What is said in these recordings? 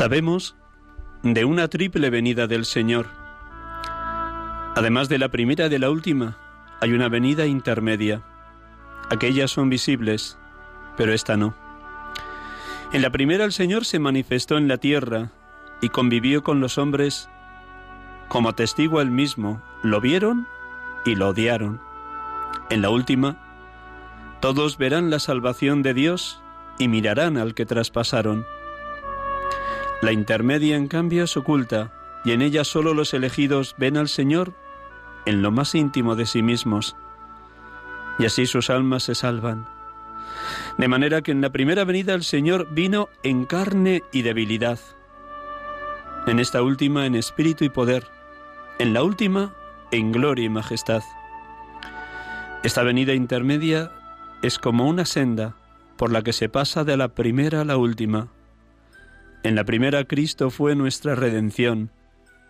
Sabemos de una triple venida del Señor. Además de la primera y de la última, hay una venida intermedia. Aquellas son visibles, pero esta no. En la primera el Señor se manifestó en la tierra y convivió con los hombres como testigo él mismo. Lo vieron y lo odiaron. En la última, todos verán la salvación de Dios y mirarán al que traspasaron. La intermedia, en cambio, es oculta, y en ella solo los elegidos ven al Señor en lo más íntimo de sí mismos, y así sus almas se salvan. De manera que en la primera venida el Señor vino en carne y debilidad, en esta última en espíritu y poder, en la última en gloria y majestad. Esta venida intermedia es como una senda por la que se pasa de la primera a la última. En la primera Cristo fue nuestra redención,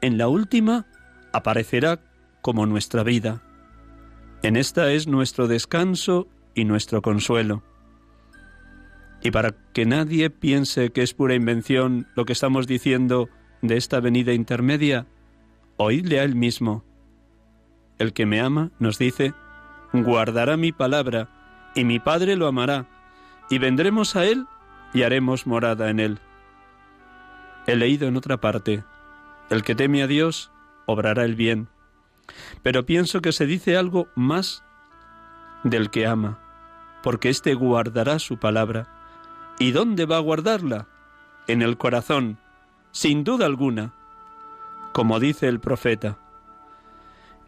en la última aparecerá como nuestra vida. En esta es nuestro descanso y nuestro consuelo. Y para que nadie piense que es pura invención lo que estamos diciendo de esta venida intermedia, oídle a él mismo. El que me ama, nos dice, guardará mi palabra, y mi Padre lo amará, y vendremos a él y haremos morada en él. He leído en otra parte, el que teme a Dios obrará el bien, pero pienso que se dice algo más del que ama, porque éste guardará su palabra. ¿Y dónde va a guardarla? En el corazón, sin duda alguna, como dice el profeta.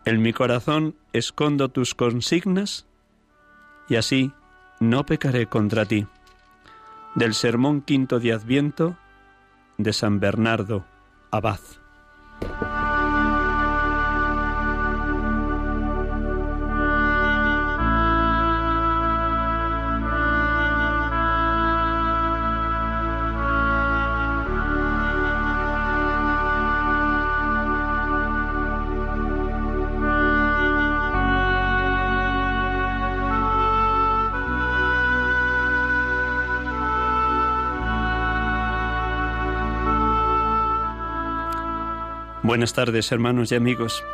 En mi corazón escondo tus consignas y así no pecaré contra ti. Del sermón quinto de Adviento de San Bernardo, abad. Buenas tardes, hermanos y amigos.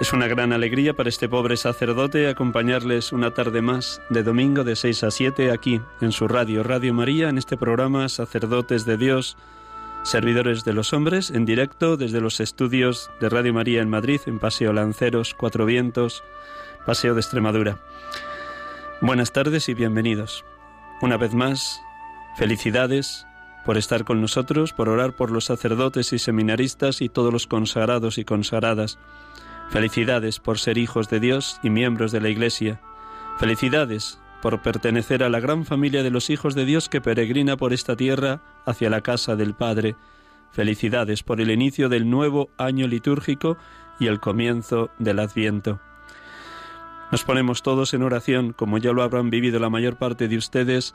Es una gran alegría para este pobre sacerdote acompañarles una tarde más de domingo de 6 a 7 aquí en su radio, Radio María, en este programa Sacerdotes de Dios, Servidores de los Hombres, en directo desde los estudios de Radio María en Madrid, en Paseo Lanceros, Cuatro Vientos, Paseo de Extremadura. Buenas tardes y bienvenidos. Una vez más, felicidades por estar con nosotros, por orar por los sacerdotes y seminaristas y todos los consagrados y consagradas. Felicidades por ser hijos de Dios y miembros de la Iglesia. Felicidades por pertenecer a la gran familia de los hijos de Dios que peregrina por esta tierra hacia la casa del Padre, Felicidades por el inicio del nuevo año litúrgico y el comienzo del Adviento. Nos ponemos todos en oración, como ya lo habrán vivido la mayor parte de ustedes,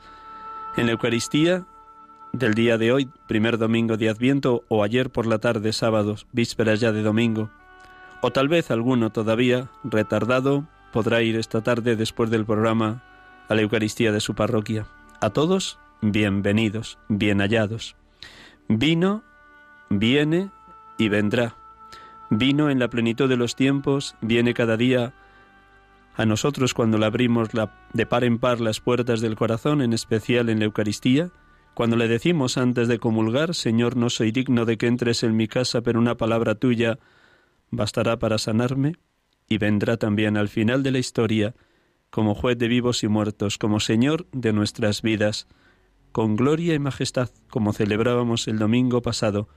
en la Eucaristía del día de hoy, primer domingo de Adviento, o ayer por la tarde, sábados, vísperas ya de domingo. O tal vez alguno todavía, retardado, podrá ir esta tarde después del programa a la Eucaristía de su parroquia. A todos, bienvenidos, bien hallados. Vino, viene y vendrá. Vino en la plenitud de los tiempos, viene cada día a nosotros cuando le abrimos de par en par las puertas del corazón, en especial en la Eucaristía, cuando le decimos antes de comulgar, Señor, no soy digno de que entres en mi casa, pero una palabra tuya bastará para sanarme, y vendrá también al final de la historia, como juez de vivos y muertos, como Señor de nuestras vidas, con gloria y majestad, como celebrábamos el domingo pasado,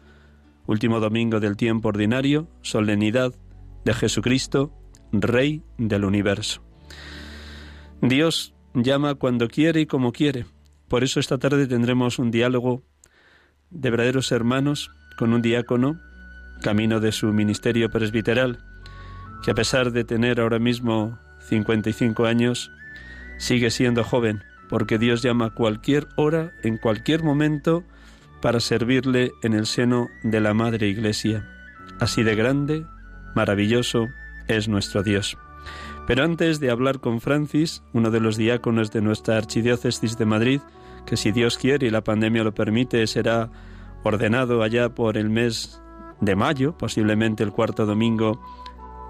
último domingo del tiempo ordinario, solemnidad de Jesucristo, Rey del universo. Dios llama cuando quiere y como quiere. Por eso esta tarde tendremos un diálogo de verdaderos hermanos con un diácono, camino de su ministerio presbiteral, que a pesar de tener ahora mismo 55 años, sigue siendo joven, porque Dios llama a cualquier hora, en cualquier momento, para servirle en el seno de la Madre Iglesia. Así de grande, maravilloso es nuestro Dios. Pero antes de hablar con Francis, uno de los diáconos de nuestra Archidiócesis de Madrid, que si Dios quiere y la pandemia lo permite, será ordenado allá por el mes de mayo, posiblemente el cuarto domingo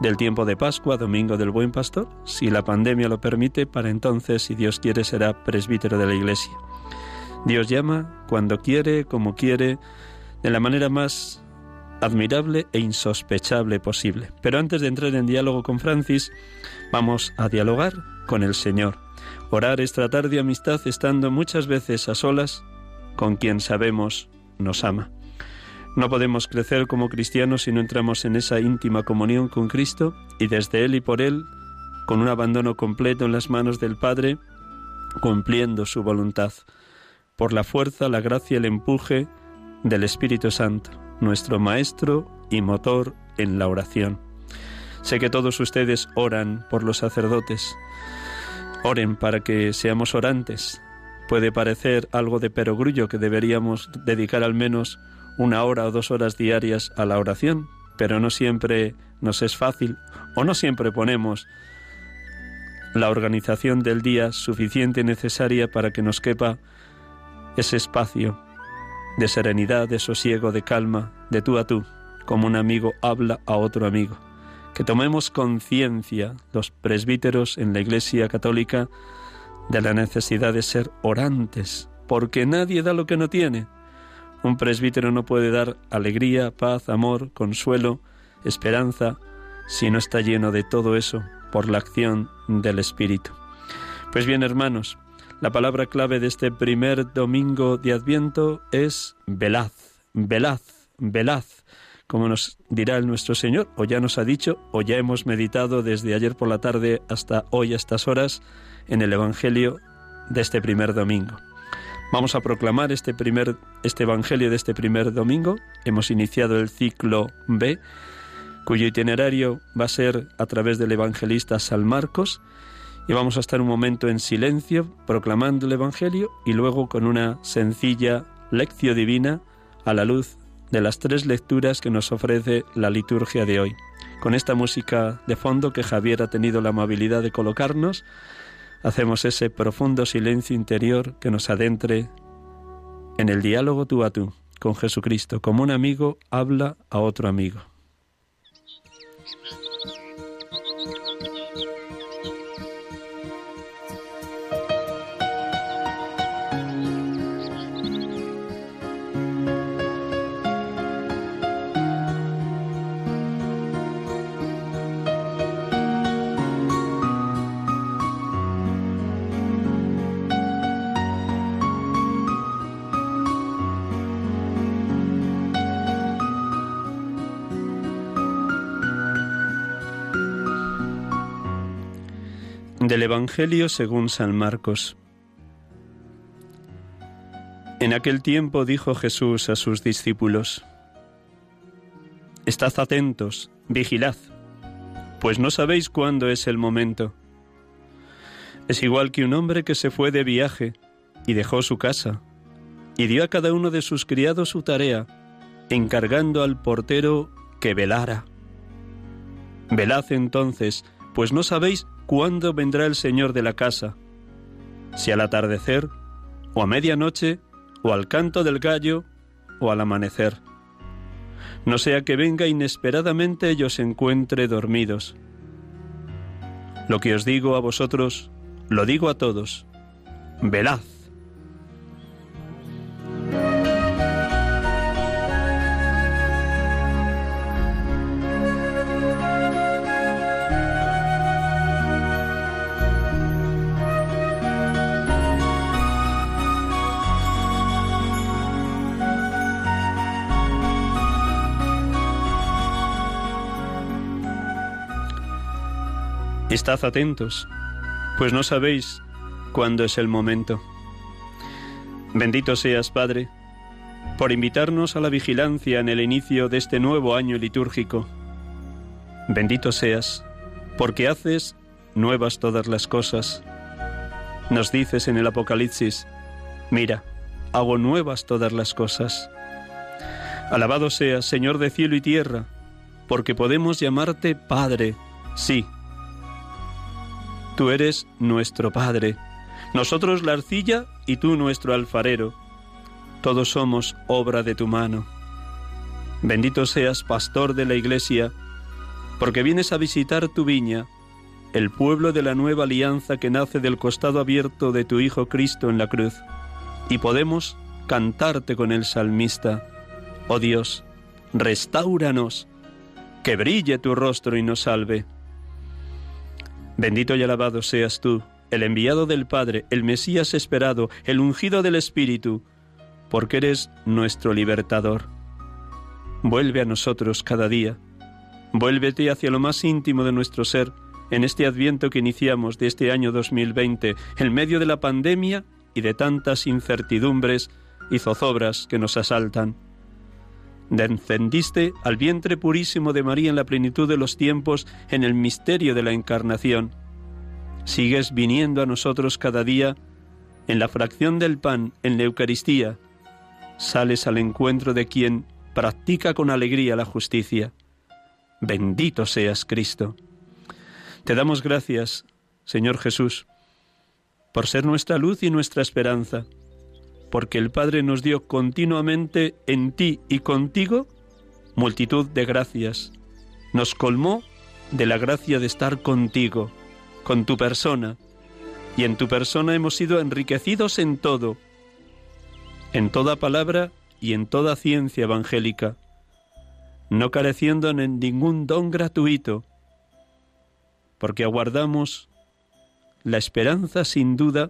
del tiempo de Pascua, domingo del Buen Pastor, si la pandemia lo permite, para entonces, si Dios quiere, será presbítero de la Iglesia. Dios llama cuando quiere, como quiere, de la manera más admirable e insospechable posible. Pero antes de entrar en diálogo con Francis, vamos a dialogar con el Señor. Orar es tratar de amistad estando muchas veces a solas con quien sabemos nos ama. No podemos crecer como cristianos si no entramos en esa íntima comunión con Cristo y desde Él y por Él, con un abandono completo en las manos del Padre, cumpliendo su voluntad, por la fuerza, la gracia y el empuje del Espíritu Santo nuestro Maestro y motor en la oración. Sé que todos ustedes oran por los sacerdotes. Oren para que seamos orantes. Puede parecer algo de perogrullo que deberíamos dedicar al menos una hora o dos horas diarias a la oración, pero no siempre nos es fácil o no siempre ponemos la organización del día suficiente y necesaria para que nos quepa ese espacio de serenidad, de sosiego, de calma, de tú a tú, como un amigo habla a otro amigo. Que tomemos conciencia, los presbíteros en la Iglesia Católica, de la necesidad de ser orantes, porque nadie da lo que no tiene. Un presbítero no puede dar alegría, paz, amor, consuelo, esperanza, si no está lleno de todo eso por la acción del Espíritu. Pues bien, hermanos, la palabra clave de este primer domingo de Adviento es velaz, velaz, velaz, como nos dirá el nuestro Señor, o ya nos ha dicho, o ya hemos meditado desde ayer por la tarde hasta hoy a estas horas en el Evangelio de este primer domingo. Vamos a proclamar este primer este evangelio de este primer domingo. Hemos iniciado el ciclo B, cuyo itinerario va a ser a través del evangelista San Marcos y vamos a estar un momento en silencio proclamando el Evangelio y luego con una sencilla lección divina a la luz de las tres lecturas que nos ofrece la liturgia de hoy. Con esta música de fondo que Javier ha tenido la amabilidad de colocarnos, hacemos ese profundo silencio interior que nos adentre en el diálogo tú a tú con Jesucristo, como un amigo habla a otro amigo. Del Evangelio según San Marcos. En aquel tiempo dijo Jesús a sus discípulos, Estad atentos, vigilad, pues no sabéis cuándo es el momento. Es igual que un hombre que se fue de viaje y dejó su casa, y dio a cada uno de sus criados su tarea, encargando al portero que velara. Velad entonces, pues no sabéis cuándo vendrá el Señor de la casa, si al atardecer, o a medianoche, o al canto del gallo, o al amanecer. No sea que venga inesperadamente y os encuentre dormidos. Lo que os digo a vosotros, lo digo a todos. Velad. Estad atentos, pues no sabéis cuándo es el momento. Bendito seas, Padre, por invitarnos a la vigilancia en el inicio de este nuevo año litúrgico. Bendito seas, porque haces nuevas todas las cosas. Nos dices en el Apocalipsis, mira, hago nuevas todas las cosas. Alabado seas, Señor de cielo y tierra, porque podemos llamarte Padre, sí, Tú eres nuestro Padre, nosotros la arcilla y tú nuestro alfarero. Todos somos obra de tu mano. Bendito seas, pastor de la Iglesia, porque vienes a visitar tu viña, el pueblo de la nueva alianza que nace del costado abierto de tu Hijo Cristo en la cruz, y podemos cantarte con el salmista. Oh Dios, restauranos, que brille tu rostro y nos salve. Bendito y alabado seas tú, el enviado del Padre, el Mesías esperado, el ungido del Espíritu, porque eres nuestro libertador. Vuelve a nosotros cada día. Vuélvete hacia lo más íntimo de nuestro ser en este adviento que iniciamos de este año 2020, en medio de la pandemia y de tantas incertidumbres y zozobras que nos asaltan. Encendiste al vientre purísimo de María en la plenitud de los tiempos en el misterio de la encarnación. Sigues viniendo a nosotros cada día en la fracción del pan, en la Eucaristía. Sales al encuentro de quien practica con alegría la justicia. Bendito seas Cristo. Te damos gracias, Señor Jesús, por ser nuestra luz y nuestra esperanza porque el Padre nos dio continuamente en ti y contigo multitud de gracias. Nos colmó de la gracia de estar contigo, con tu persona, y en tu persona hemos sido enriquecidos en todo, en toda palabra y en toda ciencia evangélica, no careciendo en ningún don gratuito, porque aguardamos la esperanza sin duda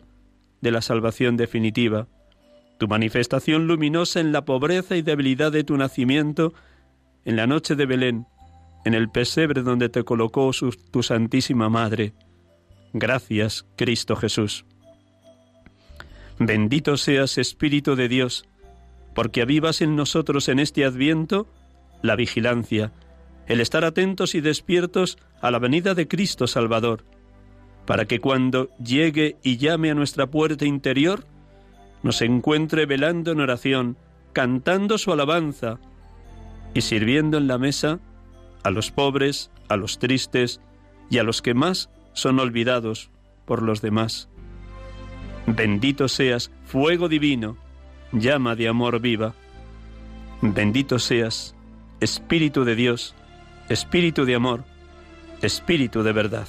de la salvación definitiva tu manifestación luminosa en la pobreza y debilidad de tu nacimiento, en la noche de Belén, en el pesebre donde te colocó tu Santísima Madre. Gracias, Cristo Jesús. Bendito seas, Espíritu de Dios, porque avivas en nosotros en este adviento la vigilancia, el estar atentos y despiertos a la venida de Cristo Salvador, para que cuando llegue y llame a nuestra puerta interior, nos encuentre velando en oración, cantando su alabanza y sirviendo en la mesa a los pobres, a los tristes y a los que más son olvidados por los demás. Bendito seas, fuego divino, llama de amor viva. Bendito seas, Espíritu de Dios, Espíritu de amor, Espíritu de verdad.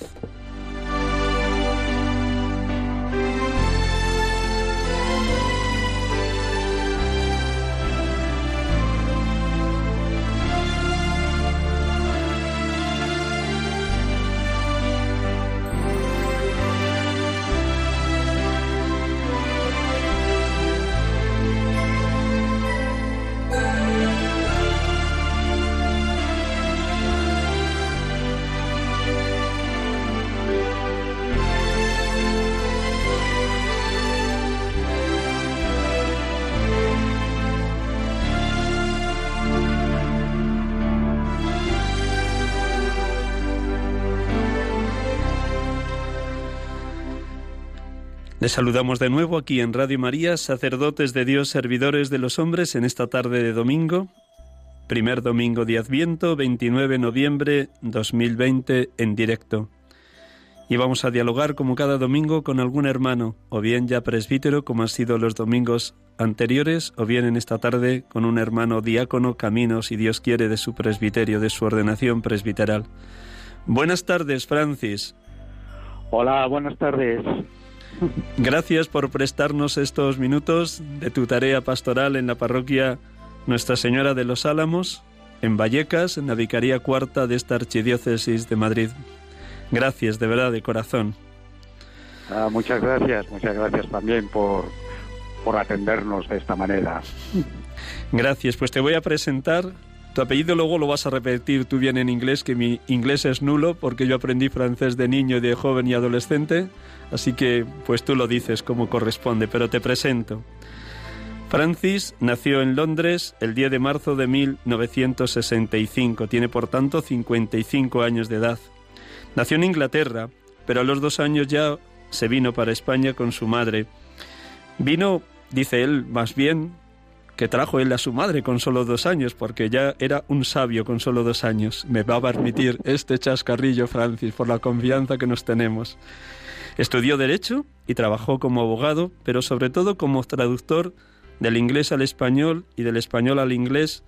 Les saludamos de nuevo aquí en Radio María, sacerdotes de Dios, servidores de los hombres, en esta tarde de domingo, primer domingo de Adviento, 29 de noviembre 2020, en directo. Y vamos a dialogar como cada domingo con algún hermano, o bien ya presbítero, como han sido los domingos anteriores, o bien en esta tarde con un hermano diácono, camino, si Dios quiere, de su presbiterio, de su ordenación presbiteral. Buenas tardes, Francis. Hola, buenas tardes. Gracias por prestarnos estos minutos de tu tarea pastoral en la parroquia Nuestra Señora de los Álamos, en Vallecas, en la Vicaría Cuarta de esta Archidiócesis de Madrid. Gracias, de verdad, de corazón. Ah, muchas gracias, muchas gracias también por, por atendernos de esta manera. Gracias, pues te voy a presentar tu apellido luego lo vas a repetir tú bien en inglés, que mi inglés es nulo porque yo aprendí francés de niño, de joven y adolescente, así que pues tú lo dices como corresponde, pero te presento. Francis nació en Londres el 10 de marzo de 1965, tiene por tanto 55 años de edad. Nació en Inglaterra, pero a los dos años ya se vino para España con su madre. Vino, dice él, más bien que trajo él a su madre con solo dos años, porque ya era un sabio con solo dos años. Me va a permitir este chascarrillo, Francis, por la confianza que nos tenemos. Estudió Derecho y trabajó como abogado, pero sobre todo como traductor del inglés al español y del español al inglés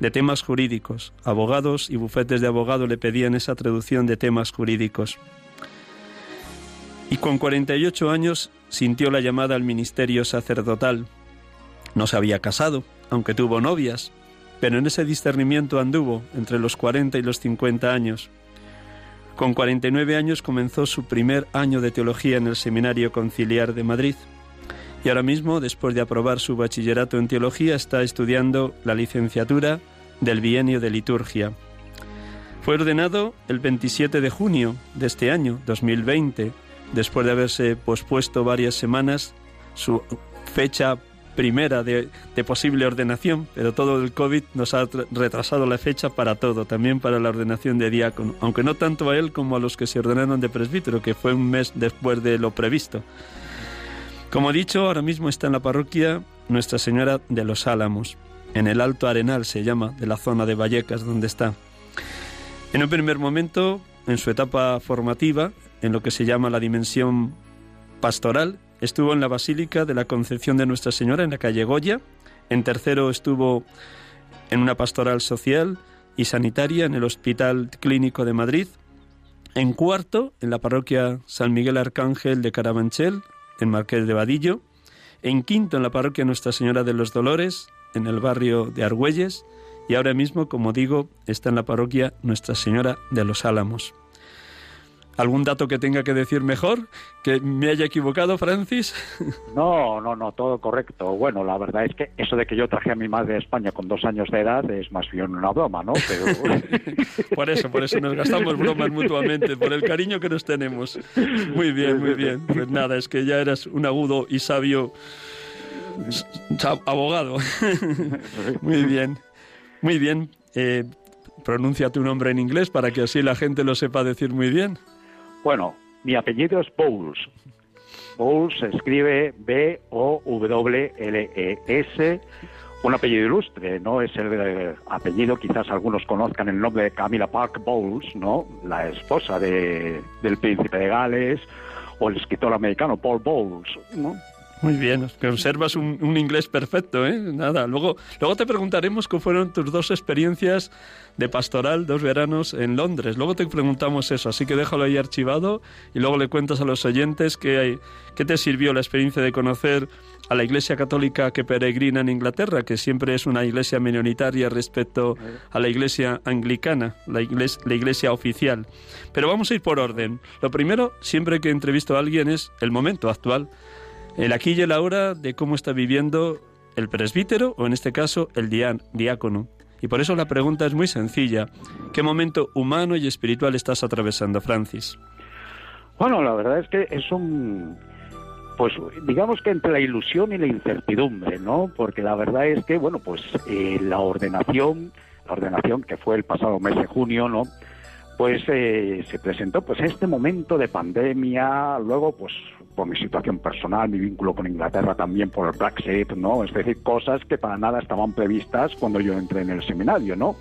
de temas jurídicos. Abogados y bufetes de abogado le pedían esa traducción de temas jurídicos. Y con 48 años sintió la llamada al ministerio sacerdotal no se había casado, aunque tuvo novias, pero en ese discernimiento anduvo entre los 40 y los 50 años. Con 49 años comenzó su primer año de teología en el Seminario Conciliar de Madrid y ahora mismo, después de aprobar su bachillerato en teología, está estudiando la licenciatura del bienio de liturgia. Fue ordenado el 27 de junio de este año, 2020, después de haberse pospuesto varias semanas su fecha primera de, posible ordenación, pero todo el COVID nos ha retrasado la fecha para todo, también para la ordenación de diácono, aunque no tanto a él como a los que se ordenaron de presbítero, que fue un mes después de lo previsto. Como he dicho, ahora mismo está en la parroquia Nuestra Señora de los Álamos, en el Alto Arenal se llama, de la zona de Vallecas donde está. En un primer momento, en su etapa formativa, en lo que se llama la dimensión pastoral, Estuvo en la Basílica de la Concepción de Nuestra Señora en la calle Goya. En tercero estuvo en una pastoral social y sanitaria en el Hospital Clínico de Madrid. En cuarto, en la parroquia San Miguel Arcángel de Carabanchel, en Marqués de Vadillo. En quinto, en la parroquia Nuestra Señora de los Dolores, en el barrio de Argüelles. Y ahora mismo, como digo, está en la parroquia Nuestra Señora de los Álamos. ¿Algún dato que tenga que decir mejor? ¿Que me haya equivocado, Francis? No, no, no, todo correcto. Bueno, la verdad es que eso de que yo traje a mi madre a España con dos años de edad es más bien una broma, ¿no? Pero... por eso, por eso nos gastamos bromas mutuamente, por el cariño que nos tenemos. Muy bien, muy bien. Pues nada, es que ya eras un agudo y sabio abogado. muy bien, muy bien. Eh, pronuncia tu nombre en inglés para que así la gente lo sepa decir muy bien. Bueno, mi apellido es Bowles. Bowles se escribe B-O-W-L-E-S, un apellido ilustre, ¿no? Es el apellido, quizás algunos conozcan el nombre de Camila Park Bowles, ¿no? La esposa de, del príncipe de Gales, o el escritor americano Paul Bowles, ¿no? Muy bien, conservas un, inglés perfecto, ¿eh? Nada, luego, luego te preguntaremos cómo fueron tus dos experiencias de pastoral, dos veranos en Londres. Luego te preguntamos eso, así que déjalo ahí archivado y luego le cuentas a los oyentes qué, qué te sirvió la experiencia de conocer a la Iglesia Católica que peregrina en Inglaterra, que siempre es una iglesia minoritaria respecto a la Iglesia anglicana, la iglesia oficial. Pero vamos a ir por orden. Lo primero, siempre que entrevisto a alguien, es el momento actual el aquí y el ahora de cómo está viviendo el presbítero o en este caso el diácono. Y por eso la pregunta es muy sencilla. ¿Qué momento humano y espiritual estás atravesando, Francis? Bueno, la verdad es que es un... Pues digamos que entre la ilusión y la incertidumbre, ¿no? Porque la verdad es que, bueno, pues eh, la ordenación, la ordenación que fue el pasado mes de junio, ¿no? Pues eh, se presentó pues este momento de pandemia, luego pues por mi situación personal, mi vínculo con Inglaterra también por el Brexit, ¿no? Es decir, cosas que para nada estaban previstas cuando yo entré en el seminario, ¿no?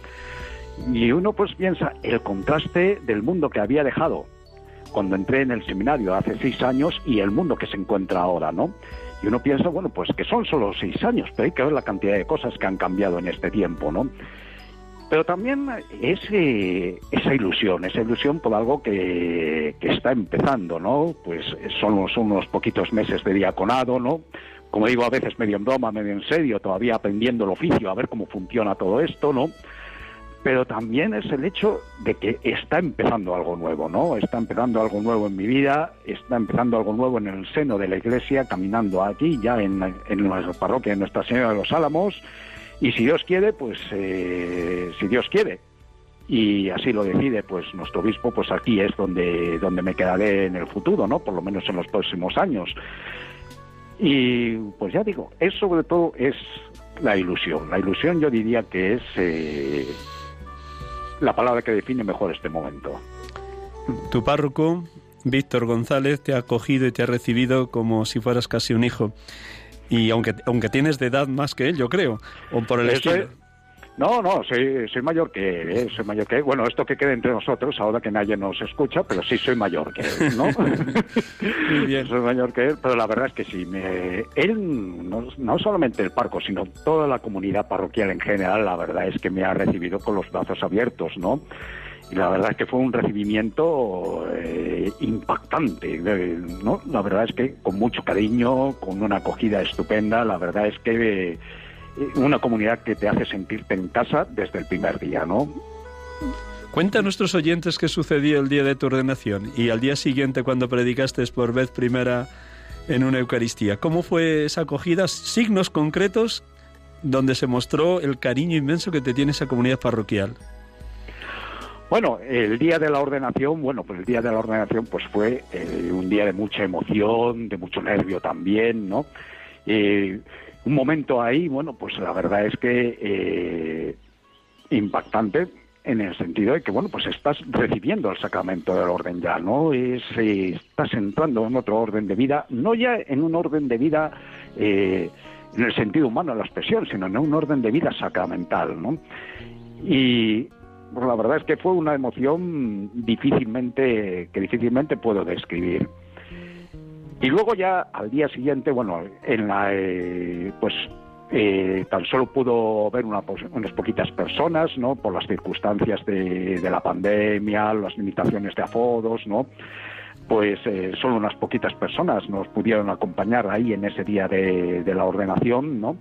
Y uno pues piensa el contraste del mundo que había dejado cuando entré en el seminario hace seis años y el mundo que se encuentra ahora, ¿no? Y uno piensa, bueno, pues que son solo seis años, pero hay que ver la cantidad de cosas que han cambiado en este tiempo, ¿no? Pero también ese, esa ilusión, esa ilusión por algo que, que está empezando, ¿no? Pues son, unos poquitos meses de diaconado, ¿no? Como digo, a veces medio en broma, medio en serio, todavía aprendiendo el oficio, a ver cómo funciona todo esto, ¿no? pero también es el hecho de que está empezando algo nuevo, ¿no? Está empezando algo nuevo en mi vida, está empezando algo nuevo en el seno de la iglesia, caminando aquí, ya en, en nuestra parroquia de Nuestra Señora de los Álamos, y si Dios quiere, pues eh, si Dios quiere, y así lo decide pues nuestro obispo, pues aquí es donde, donde me quedaré en el futuro, ¿no? Por lo menos en los próximos años. Y pues ya digo, es sobre todo es la ilusión. La ilusión yo diría que es eh, la palabra que define mejor este momento. Tu párroco, Víctor González, te ha acogido y te ha recibido como si fueras casi un hijo. Y aunque, aunque tienes de edad más que él, yo creo, o por el estilo. No, no, soy, soy mayor que él, ¿eh? soy mayor que él. Bueno, esto que quede entre nosotros, ahora que nadie nos escucha, pero sí soy mayor que él, ¿no? Muy bien. soy mayor que él, pero la verdad es que sí, me, él, no, no, solamente el parco, sino toda la comunidad parroquial en general, la verdad es que me ha recibido con los brazos abiertos, ¿no? Y la verdad es que fue un recibimiento eh, impactante, ¿no? La verdad es que con mucho cariño, con una acogida estupenda, la verdad es que una comunidad que te hace sentirte en casa desde el primer día, ¿no? Cuenta a nuestros oyentes qué sucedió el día de tu ordenación y al día siguiente cuando predicaste por vez primera en una Eucaristía. ¿Cómo fue esa acogida? Signos concretos donde se mostró el cariño inmenso que te tiene esa comunidad parroquial. Bueno, el día de la ordenación, bueno, pues el día de la ordenación pues fue eh, un día de mucha emoción, de mucho nervio también, ¿no? Eh, un momento ahí, bueno, pues la verdad es que eh, impactante en el sentido de que, bueno, pues estás recibiendo el sacramento del orden ya, ¿no? Es, estás entrando en otro orden de vida, no ya en un orden de vida eh, en el sentido humano de la expresión, sino en un orden de vida sacramental, ¿no? Y pues la verdad es que fue una emoción difícilmente, que difícilmente puedo describir. Y luego ya al día siguiente, bueno, en la, eh, pues eh, tan solo pudo ver una, unas poquitas personas, ¿no? Por las circunstancias de, la pandemia, las limitaciones de afodos, ¿no? Pues eh, solo unas poquitas personas nos pudieron acompañar ahí en ese día de la ordenación, ¿no?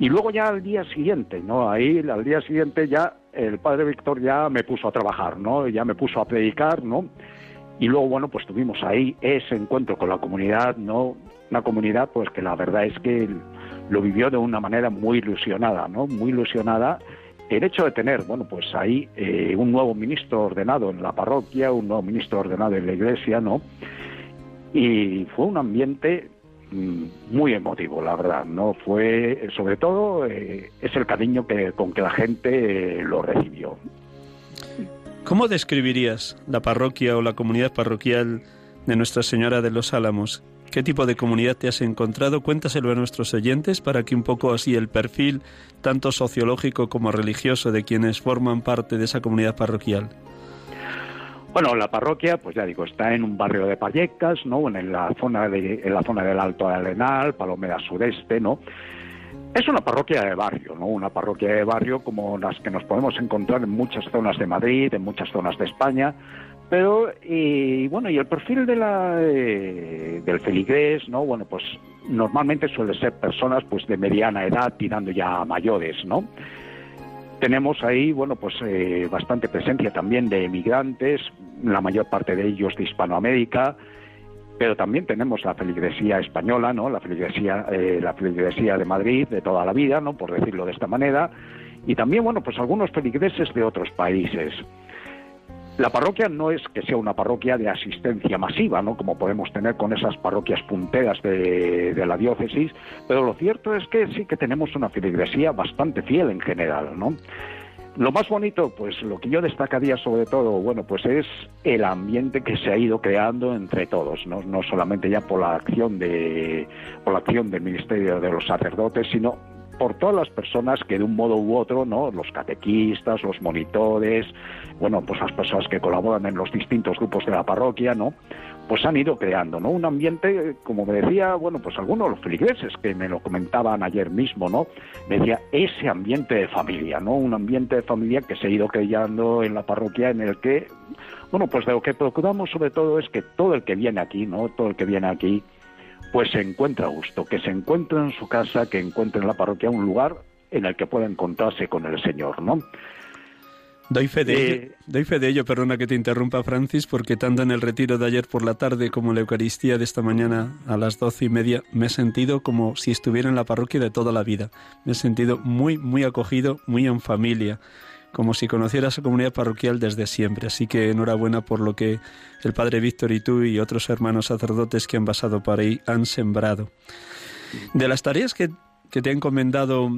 Y luego ya al día siguiente, ¿no? Ahí al día siguiente ya el padre Víctor ya me puso a trabajar, ¿no? Ya me puso a predicar, ¿no? Y luego, bueno, pues tuvimos ahí ese encuentro con la comunidad, ¿no? Una comunidad, pues que la verdad es que lo vivió de una manera muy ilusionada, ¿no? Muy ilusionada. El hecho de tener, bueno, pues ahí eh, un nuevo ministro ordenado en la parroquia, un nuevo ministro ordenado en la iglesia, ¿no? Y fue un ambiente muy emotivo, la verdad, ¿no? Fue, sobre todo, eh, es el cariño que, con que la gente eh, lo recibió. ¿Cómo describirías la parroquia o la comunidad parroquial de Nuestra Señora de los Álamos? ¿Qué tipo de comunidad te has encontrado? Cuéntaselo a nuestros oyentes para que un poco así el perfil, tanto sociológico como religioso, de quienes forman parte de esa comunidad parroquial. Bueno, la parroquia, pues ya digo, está en un barrio de Pallecas, ¿no? En la zona de, en la zona del Alto Arenal, Palomera Sureste, ¿no? Es una parroquia de barrio, ¿no? Una parroquia de barrio como las que nos podemos encontrar en muchas zonas de Madrid, en muchas zonas de España, pero y bueno, y el perfil de la eh, del feligrés, ¿no? Bueno, pues normalmente suele ser personas pues de mediana edad tirando ya a mayores, ¿no? Tenemos ahí, bueno, pues eh, bastante presencia también de emigrantes, la mayor parte de ellos de Hispanoamérica, pero también tenemos la feligresía española, ¿no? La feligresía, eh, la feligresía de Madrid de toda la vida, ¿no? Por decirlo de esta manera, y también, bueno, pues algunos feligreses de otros países. La parroquia no es que sea una parroquia de asistencia masiva, ¿no? Como podemos tener con esas parroquias punteras de, la diócesis, pero lo cierto es que sí que tenemos una feligresía bastante fiel en general, ¿no? Lo más bonito, pues lo que yo destacaría sobre todo, bueno, pues es el ambiente que se ha ido creando entre todos, no, no solamente ya por la acción de por la acción del Ministerio de los Sacerdotes, sino por todas las personas que de un modo u otro, ¿no? Los catequistas, los monitores, bueno, pues las personas que colaboran en los distintos grupos de la parroquia, ¿no? Pues han ido creando, ¿no? Un ambiente, como me decía, bueno, pues algunos los feligreses que me lo comentaban ayer mismo, ¿no? Me decía ese ambiente de familia, ¿no? Un ambiente de familia que se ha ido creando en la parroquia en el que, bueno, pues de lo que procuramos sobre todo es que todo el que viene aquí, ¿no? Todo el que viene aquí, pues se encuentra a gusto, que se encuentre en su casa, que encuentre en la parroquia un lugar en el que pueda encontrarse con el Señor, ¿no? Doy fe, de ello, eh, doy fe de ello, perdona que te interrumpa, Francis, porque tanto en el retiro de ayer por la tarde como en la Eucaristía de esta mañana a las doce y media me he sentido como si estuviera en la parroquia de toda la vida. Me he sentido muy, muy acogido, muy en familia, como si conociera esa comunidad parroquial desde siempre. Así que enhorabuena por lo que el Padre Víctor y tú y otros hermanos sacerdotes que han pasado por ahí han sembrado. De las tareas que, que te ha encomendado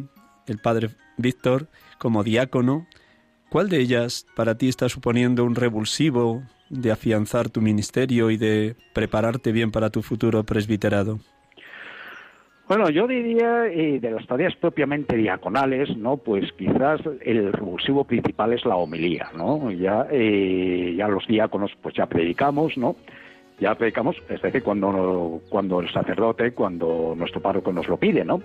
el Padre Víctor como diácono, ¿Cuál de ellas para ti está suponiendo un revulsivo de afianzar tu ministerio y de prepararte bien para tu futuro presbiterado? Bueno, yo diría eh, de las tareas propiamente diaconales, ¿no? Pues quizás el revulsivo principal es la homilía, ¿no? Ya, eh, ya los diáconos, pues ya predicamos, ¿no? Ya predicamos, es decir, cuando, cuando el sacerdote, cuando nuestro párroco nos lo pide, ¿no?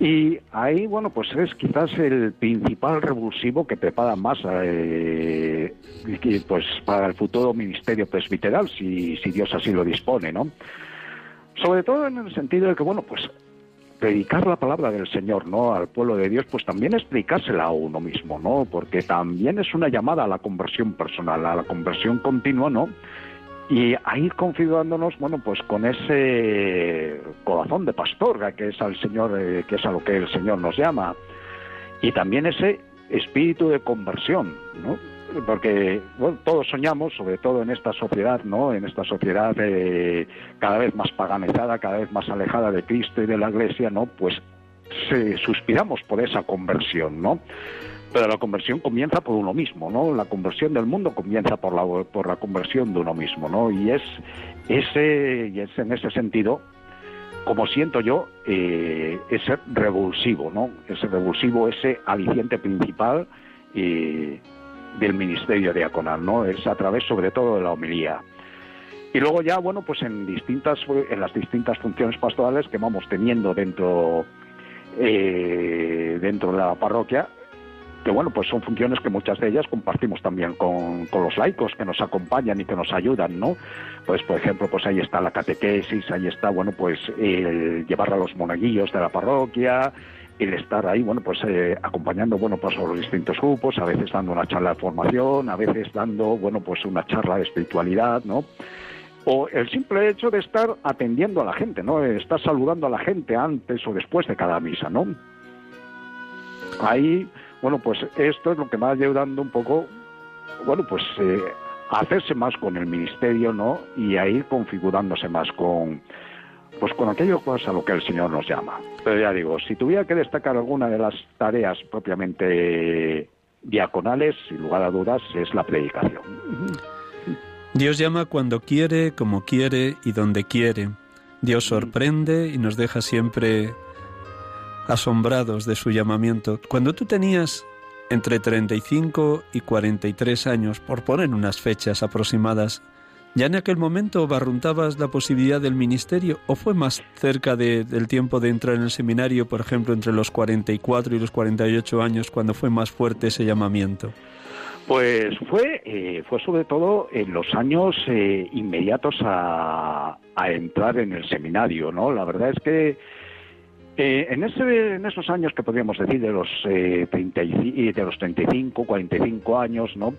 Y ahí, bueno, pues es quizás el principal revulsivo que prepara más eh, pues para el futuro ministerio presbiteral, si, si Dios así lo dispone, ¿no? Sobre todo en el sentido de que, bueno, pues predicar la palabra del Señor, ¿no? Al pueblo de Dios, pues también explicársela a uno mismo, ¿no? Porque también es una llamada a la conversión personal, a la conversión continua, ¿no? Y a ir configurándonos, bueno, pues con ese corazón de pastor, que es al Señor, eh, que es a lo que el Señor nos llama, y también ese espíritu de conversión, ¿no? Porque bueno, todos soñamos, sobre todo en esta sociedad, ¿no? En esta sociedad eh, cada vez más paganizada, cada vez más alejada de Cristo y de la Iglesia, ¿no? Pues se, suspiramos por esa conversión, ¿no? Pero la conversión comienza por uno mismo, ¿no? La conversión del mundo comienza por la, por la conversión de uno mismo, ¿no? Y es, ese, y es en ese sentido, como siento yo, eh, ese revulsivo, ¿no? Ese revulsivo, ese aliciente principal eh, del ministerio diaconal, ¿no? Es a través sobre todo de la homilía. Y luego ya, bueno, pues en distintas, en las distintas funciones pastorales que vamos teniendo dentro, eh, dentro de la parroquia, que bueno, pues son funciones que muchas de ellas compartimos también con, los laicos que nos acompañan y que nos ayudan, ¿no? Pues por ejemplo, pues ahí está la catequesis, ahí está, bueno, pues el llevar a los monaguillos de la parroquia, el estar ahí, bueno, pues eh, acompañando, bueno, pues a los distintos grupos, a veces dando una charla de formación, a veces dando, bueno, pues una charla de espiritualidad, ¿no? O el simple hecho de estar atendiendo a la gente, ¿no? Estar saludando a la gente antes o después de cada misa, ¿no? Ahí bueno, pues esto es lo que va ayudando un poco, bueno, pues eh, a hacerse más con el ministerio, ¿no? Y a ir configurándose más con, pues con aquello pues, a lo que el Señor nos llama. Pero ya digo, si tuviera que destacar alguna de las tareas propiamente diaconales, sin lugar a dudas, es la predicación. Dios llama cuando quiere, como quiere y donde quiere. Dios sorprende y nos deja siempre asombrados de su llamamiento. Cuando tú tenías entre 35 y 43 años, por poner unas fechas aproximadas, ¿ya en aquel momento barruntabas la posibilidad del ministerio o fue más cerca del tiempo de entrar en el seminario, por ejemplo, entre los 44 y los 48 años, cuando fue más fuerte ese llamamiento? Pues fue, eh, fue sobre todo en los años eh, inmediatos a, a entrar en el seminario, ¿no? La verdad es que eh, en, ese, en esos años que podríamos decir de los, eh, de los 35, 45 años, ¿no?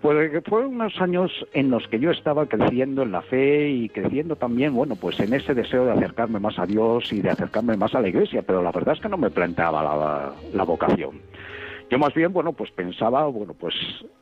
Pues fueron unos años en los que yo estaba creciendo en la fe y creciendo también, bueno, pues en ese deseo de acercarme más a Dios y de acercarme más a la iglesia, pero la verdad es que no me planteaba la, vocación. Yo más bien, bueno, pues pensaba, bueno, pues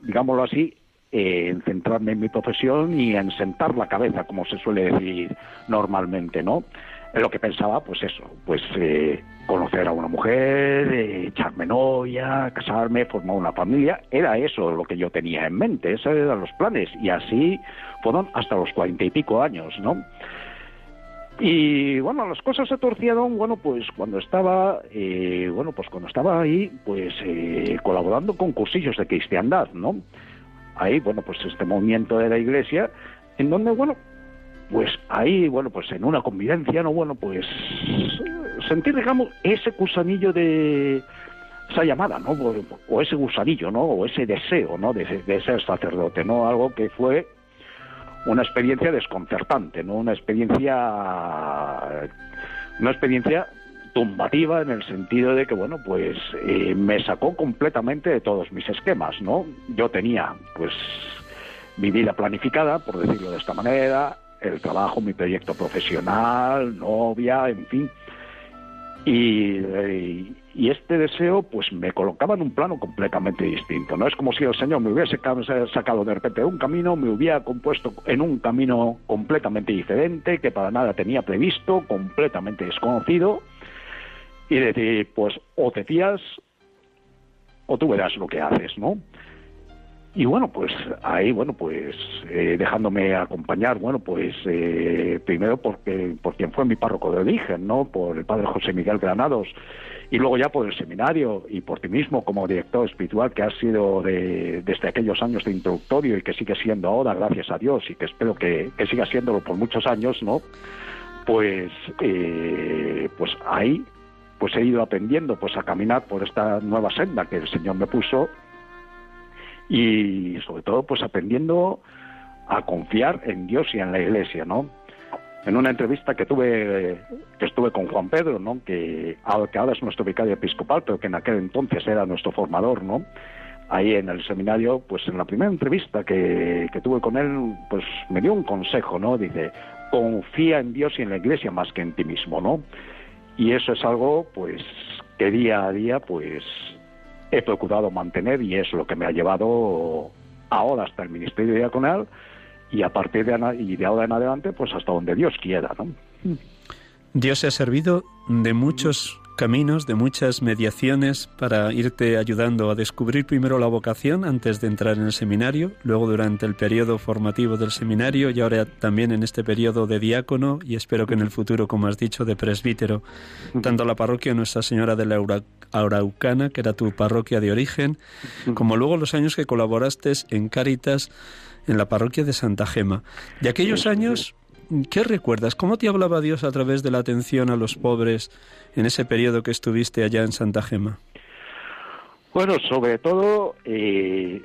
digámoslo así, en centrarme en mi profesión y en sentar la cabeza, como se suele decir normalmente, ¿no? Lo que pensaba, pues eso, pues eh, conocer a una mujer, eh, echarme novia, casarme, formar una familia, era eso lo que yo tenía en mente, esos eran los planes, y así fueron hasta los cuarenta y pico años, ¿no? Y bueno, las cosas se torcieron, bueno, pues cuando estaba, eh, bueno, pues cuando estaba ahí, pues eh, colaborando con cursillos de cristiandad, ¿no? Ahí, bueno, pues este movimiento de la iglesia, en donde, bueno, pues ahí, bueno, pues en una convivencia, ¿no? Bueno, pues sentir, digamos, ese gusanillo de esa llamada, ¿no? O ese gusanillo, ¿no? O ese deseo, ¿no? De, ser sacerdote, ¿no? Algo que fue una experiencia desconcertante, ¿no? Una experiencia una experiencia tumbativa en el sentido de que bueno pues eh, me sacó completamente de todos mis esquemas no yo tenía pues mi vida planificada por decirlo de esta manera el trabajo mi proyecto profesional novia en fin y, este deseo pues me colocaba en un plano completamente distinto. No es como si el Señor me hubiese sacado de repente un camino, me hubiera compuesto en un camino completamente diferente, que para nada tenía previsto, completamente desconocido, y decir, pues o te fías o tú verás lo que haces, ¿no? Y bueno, pues ahí, bueno, pues eh, dejándome acompañar, bueno, pues eh, primero porque, por quien fue mi párroco de origen, ¿no? Por el padre José Miguel Granados, y luego ya por el seminario y por ti mismo como director espiritual que has sido de, desde aquellos años de introductorio y que sigue siendo ahora, gracias a Dios, y que espero que, que siga siéndolo por muchos años, ¿no? Pues, eh, pues ahí, pues he ido aprendiendo pues a caminar por esta nueva senda que el Señor me puso y sobre todo pues aprendiendo a confiar en Dios y en la Iglesia, ¿no? En una entrevista que tuve que estuve con Juan Pedro, ¿no? Que, que ahora es nuestro vicario episcopal, pero que en aquel entonces era nuestro formador, ¿no? Ahí en el seminario, pues en la primera entrevista que, que tuve con él, pues me dio un consejo, ¿no? Dice, confía en Dios y en la Iglesia más que en ti mismo, ¿no? Y eso es algo, pues, que día a día, pues, he procurado mantener y es lo que me ha llevado ahora hasta el ministerio diaconal y a partir de, y de ahora en adelante pues hasta donde Dios quiera ¿no? Dios se ha servido de muchos caminos, de muchas mediaciones para irte ayudando a descubrir primero la vocación antes de entrar en el seminario, luego durante el periodo formativo del seminario y ahora también en este periodo de diácono y espero que en el futuro, como has dicho, de presbítero, tanto la parroquia Nuestra Señora de la Araucana, que era tu parroquia de origen, como luego los años que colaboraste en Cáritas en la parroquia de Santa Gema. De aquellos años, ¿qué recuerdas? ¿Cómo te hablaba Dios a través de la atención a los pobres? en ese periodo que estuviste allá en Santa Gema? Bueno, sobre todo, eh,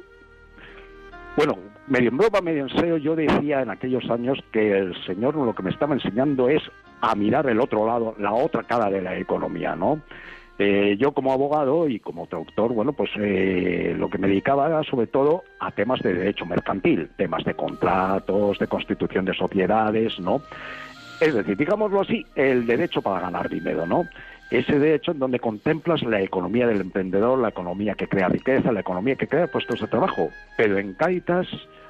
bueno, medio en broma, medio en serio, yo decía en aquellos años que el Señor lo que me estaba enseñando es a mirar el otro lado, la otra cara de la economía, ¿no? Eh, yo como abogado y como traductor, bueno, pues eh, lo que me dedicaba era sobre todo a temas de derecho mercantil, temas de contratos, de constitución de sociedades, ¿no? Es decir, digámoslo así, el derecho para ganar dinero, ¿no? Ese derecho en donde contemplas la economía del emprendedor, la economía que crea riqueza, la economía que crea puestos de trabajo. Pero en Caritas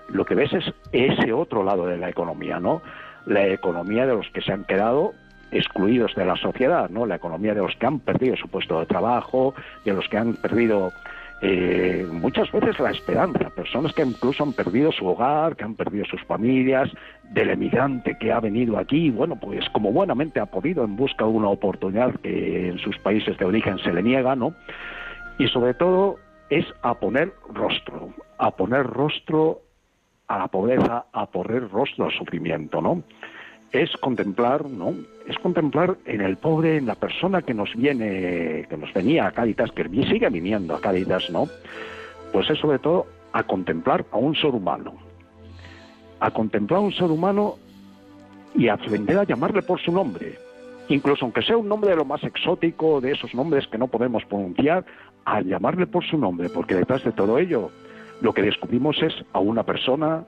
lo que ves es ese otro lado de la economía, ¿no? La economía de los que se han quedado excluidos de la sociedad, ¿no? La economía de los que han perdido su puesto de trabajo, de los que han perdido eh, muchas veces la esperanza, personas que incluso han perdido su hogar, que han perdido sus familias, del emigrante que ha venido aquí, bueno, pues como buenamente ha podido en busca de una oportunidad que en sus países de origen se le niega, ¿no? Y sobre todo es a poner rostro, a poner rostro a la pobreza, a poner rostro al sufrimiento, ¿no? Es contemplar, ¿no? Es contemplar en el pobre, en la persona que nos viene, que nos venía a Cáritas, que sigue viniendo a Cáritas, ¿no? Pues es sobre todo a contemplar a un ser humano, a contemplar a un ser humano y aprender a llamarle por su nombre, incluso aunque sea un nombre de lo más exótico, de esos nombres que no podemos pronunciar, a llamarle por su nombre, porque detrás de todo ello lo que descubrimos es a una persona,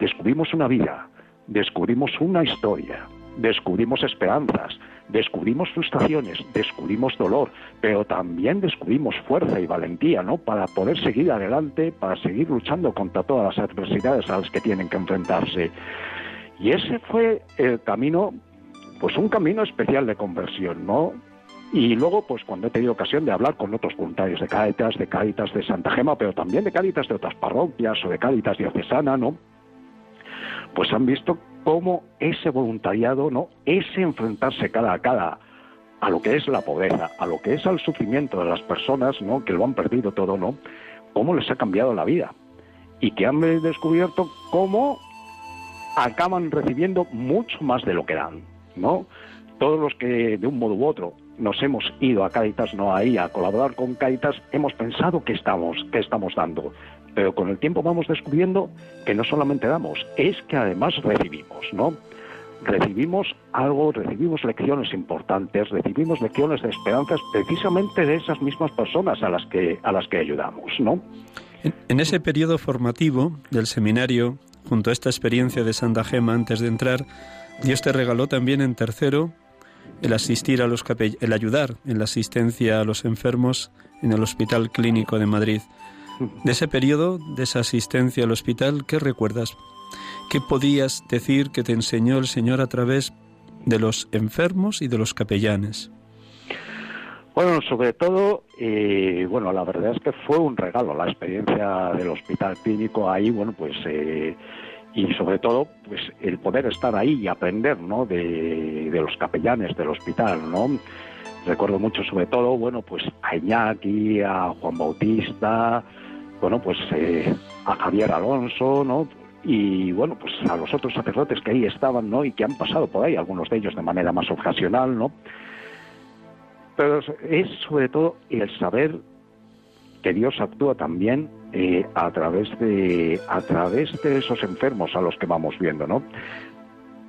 descubrimos una vida, descubrimos una historia, descubrimos esperanzas, descubrimos frustraciones, descubrimos dolor, pero también descubrimos fuerza y valentía, ¿no? Para poder seguir adelante, para seguir luchando contra todas las adversidades a las que tienen que enfrentarse. Y ese fue el camino pues un camino especial de conversión, ¿no? Y luego, pues cuando he tenido ocasión de hablar con otros voluntarios de Cáritas, de Cáritas de Santa Gema, pero también de Cáritas de otras parroquias o de Cáritas diocesana, ¿no? Pues han visto cómo ese voluntariado, ¿no? Ese enfrentarse cada a cada a lo que es la pobreza, a lo que es al sufrimiento de las personas, ¿no? Que lo han perdido todo, ¿no? Cómo les ha cambiado la vida y que han descubierto cómo acaban recibiendo mucho más de lo que dan, ¿no? Todos los que de un modo u otro nos hemos ido a Caritas, no ahí, a colaborar con Caritas, hemos pensado estamos, que estamos dando. Pero con el tiempo vamos descubriendo que no solamente damos, es que además recibimos, ¿no? Recibimos algo, recibimos lecciones importantes, recibimos lecciones de esperanzas precisamente de esas mismas personas a las que, a las que ayudamos, ¿no? En, ese periodo formativo del seminario, junto a esta experiencia de Santa Gema antes de entrar, Dios te regaló también en tercero el asistir a los el ayudar en la asistencia a los enfermos en el Hospital Clínico de Madrid. De ese periodo, de esa asistencia al hospital, ¿qué recuerdas? ¿Qué podías decir que te enseñó el Señor a través de los enfermos y de los capellanes? Bueno, sobre todo, eh, bueno, la verdad es que fue un regalo la experiencia del hospital clínico ahí, bueno, pues eh, y sobre todo pues el poder estar ahí y aprender ¿no? de, los capellanes del hospital no recuerdo mucho sobre todo bueno pues a Iñaki a Juan Bautista bueno pues eh, a Javier Alonso no y bueno pues a los otros sacerdotes que ahí estaban no y que han pasado por ahí algunos de ellos de manera más ocasional no pero es sobre todo el saber que Dios actúa también eh, a través de a través de esos enfermos a los que vamos viendo, ¿no?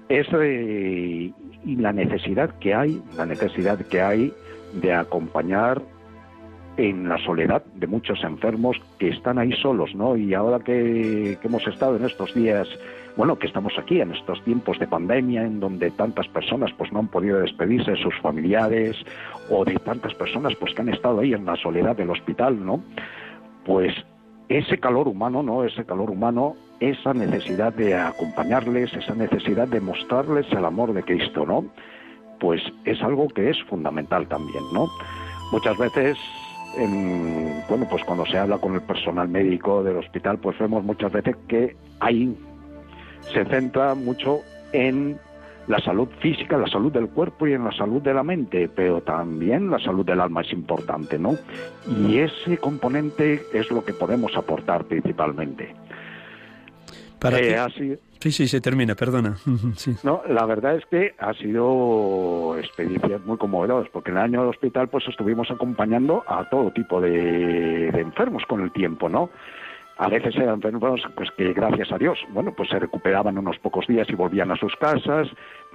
Es y la necesidad que hay, la necesidad que hay de acompañar en la soledad de muchos enfermos que están ahí solos, ¿no? Y ahora que, hemos estado en estos días, bueno, que estamos aquí en estos tiempos de pandemia en donde tantas personas pues no han podido despedirse de sus familiares o de tantas personas pues que han estado ahí en la soledad del hospital, ¿no? Pues ese calor humano, ¿no? Ese calor humano, esa necesidad de acompañarles, esa necesidad de mostrarles el amor de Cristo, ¿no? Pues es algo que es fundamental también, ¿no? Muchas veces, bueno, pues cuando se habla con el personal médico del hospital, pues vemos muchas veces que ahí se centra mucho en la salud física, la salud del cuerpo y en la salud de la mente, pero también la salud del alma es importante, ¿no? Y ese componente es lo que podemos aportar principalmente. Para eh, Sí, sí, se termina, perdona. No, la verdad es que ha sido experiencias muy conmovedoras, porque en el año del hospital pues estuvimos acompañando a todo tipo de, de enfermos con el tiempo, ¿no? A veces eran enfermos pues, que gracias a Dios, bueno, pues se recuperaban unos pocos días y volvían a sus casas,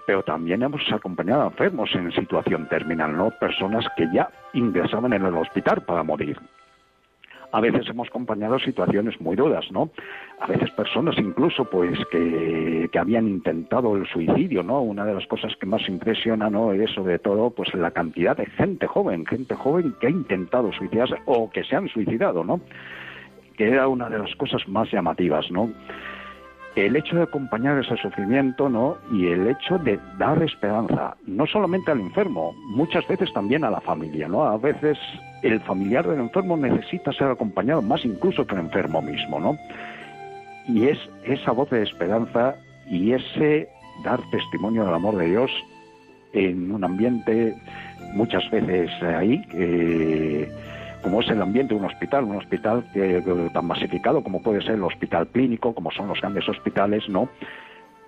pero también hemos acompañado a enfermos en situación terminal, ¿no? Personas que ya ingresaban en el hospital para morir. A veces hemos acompañado situaciones muy duras, ¿no? A veces personas incluso, pues, que, que habían intentado el suicidio, ¿no? Una de las cosas que más impresiona, ¿no? Es sobre todo, pues, la cantidad de gente joven, gente joven que ha intentado suicidarse o que se han suicidado, ¿no? que era una de las cosas más llamativas, ¿no? El hecho de acompañar ese sufrimiento, ¿no? Y el hecho de dar esperanza, no solamente al enfermo, muchas veces también a la familia, ¿no? A veces el familiar del enfermo necesita ser acompañado más incluso que el enfermo mismo, ¿no? Y es esa voz de esperanza y ese dar testimonio del amor de Dios en un ambiente muchas veces ahí eh, como es el ambiente de un hospital, un hospital que, tan masificado como puede ser el hospital clínico, como son los grandes hospitales, ¿no?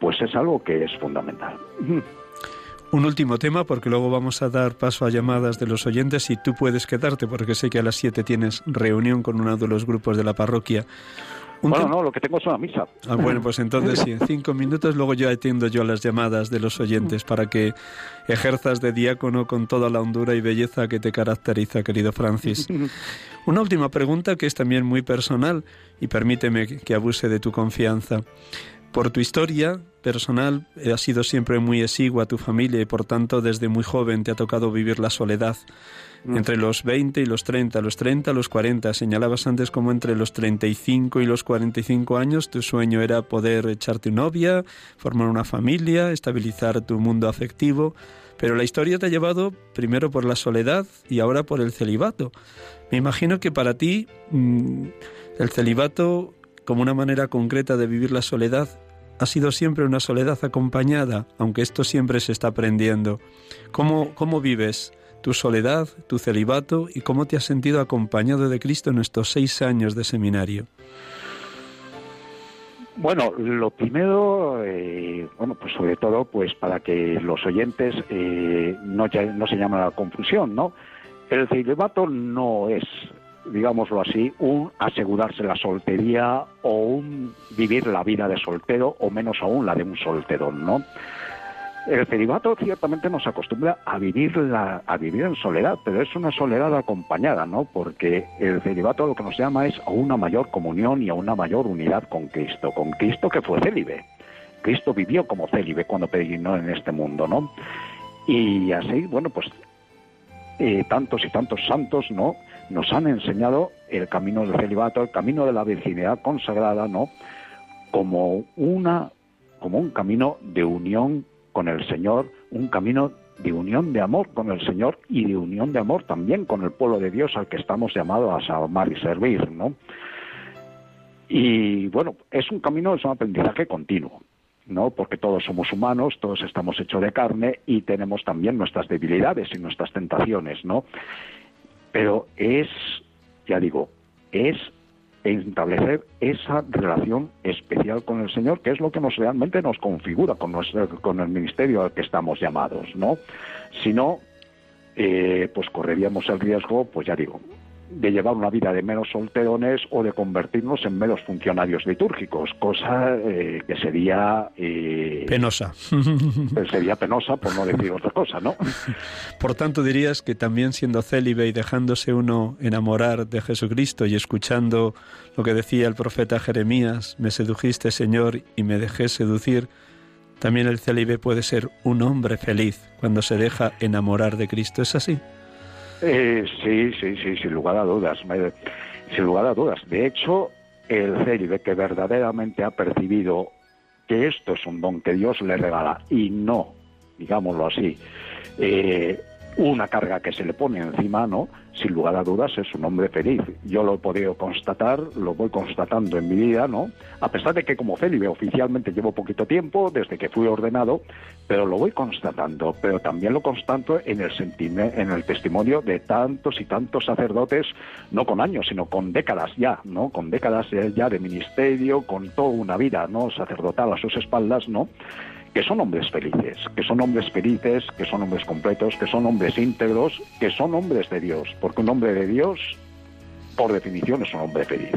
Pues es algo que es fundamental. Un último tema, porque luego vamos a dar paso a llamadas de los oyentes y tú puedes quedarte, porque sé que a las 7 tienes reunión con uno de los grupos de la parroquia bueno, no, lo que tengo es una misa. Ah, bueno, pues entonces sí, en cinco minutos luego yo atiendo yo las llamadas de los oyentes para que ejerzas de diácono con toda la hondura y belleza que te caracteriza, querido Francis. Una última pregunta que es también muy personal y permíteme que abuse de tu confianza. Por tu historia personal eh, has sido siempre muy exigua tu familia y por tanto desde muy joven te ha tocado vivir la soledad. Mm. Entre los 20 y los 30, los 30, los 40, señalabas antes como entre los 35 y los 45 años tu sueño era poder echarte novia, formar una familia, estabilizar tu mundo afectivo, pero la historia te ha llevado primero por la soledad y ahora por el celibato. Me imagino que para ti mm, el celibato como una manera concreta de vivir la soledad ha sido siempre una soledad acompañada, aunque esto siempre se está aprendiendo. ¿Cómo, cómo vives tu soledad, tu celibato y cómo te has sentido acompañado de Cristo en estos seis años de seminario? Bueno, lo primero, eh, bueno, pues sobre todo, pues para que los oyentes eh, no, se llamen a la confusión, ¿no? El celibato no es digámoslo así, un asegurarse la soltería o un vivir la vida de soltero o menos aún la de un solterón, ¿no? El celibato ciertamente nos acostumbra a vivir, la, a vivir en soledad, pero es una soledad acompañada, ¿no? Porque el celibato lo que nos llama es a una mayor comunión y a una mayor unidad con Cristo, con Cristo que fue célibe. Cristo vivió como célibe cuando peregrinó en este mundo, ¿no? Y así, bueno, pues eh, tantos y tantos santos, ¿no? Nos han enseñado el camino del celibato, el camino de la virginidad consagrada, ¿no? Como una como un camino de unión con el Señor, un camino de unión de amor con el Señor y de unión de amor también con el pueblo de Dios al que estamos llamados a amar y servir, ¿no? Y bueno, es un camino, es un aprendizaje continuo, ¿no? Porque todos somos humanos, todos estamos hechos de carne y tenemos también nuestras debilidades y nuestras tentaciones, ¿no? Pero es, ya digo, es establecer esa relación especial con el Señor, que es lo que nos realmente nos configura con, el ministerio al que estamos llamados, ¿no? Si no, eh, pues correríamos el riesgo, pues ya digo, de llevar una vida de menos solterones o de convertirnos en menos funcionarios litúrgicos, cosa eh, que sería... Eh, penosa. sería penosa, por no decir otra cosa, ¿no? Por tanto, dirías que también siendo célibe y dejándose uno enamorar de Jesucristo y escuchando lo que decía el profeta Jeremías, me sedujiste, Señor, y me dejé seducir, también el célibe puede ser un hombre feliz cuando se deja enamorar de Cristo. ¿Es así? Eh, sí, sí, sí, sin lugar a dudas. Sin lugar a dudas. De hecho, el célibe que verdaderamente ha percibido que esto es un don que Dios le regala y no, digámoslo así, eh, una carga que se le pone encima, ¿no? Sin lugar a dudas es un hombre feliz. Yo lo he podido constatar, lo voy constatando en mi vida, ¿no? A pesar de que como célibe oficialmente llevo poquito tiempo, desde que fui ordenado, pero lo voy constatando, pero también lo constato en el, en el testimonio de tantos y tantos sacerdotes, no con años, sino con décadas ya, ¿no? Con décadas ya de ministerio, con toda una vida, ¿no? Sacerdotal a sus espaldas, ¿no? Que son hombres felices, que son hombres felices, que son hombres completos, que son hombres íntegros, que son hombres de Dios, porque un hombre de Dios, por definición, es un hombre feliz.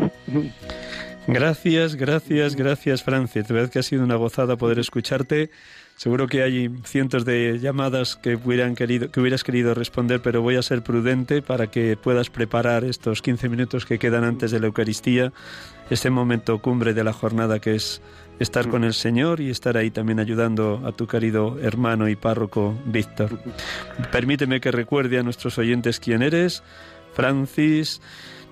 Gracias, gracias, gracias, Francia. De verdad que ha sido una gozada poder escucharte. Seguro que hay cientos de llamadas que, hubieran querido, que hubieras querido responder, pero voy a ser prudente para que puedas preparar estos 15 minutos que quedan antes de la Eucaristía, este momento cumbre de la jornada que es estar con el Señor y estar ahí también ayudando a tu querido hermano y párroco Víctor. Permíteme que recuerde a nuestros oyentes quién eres. Francis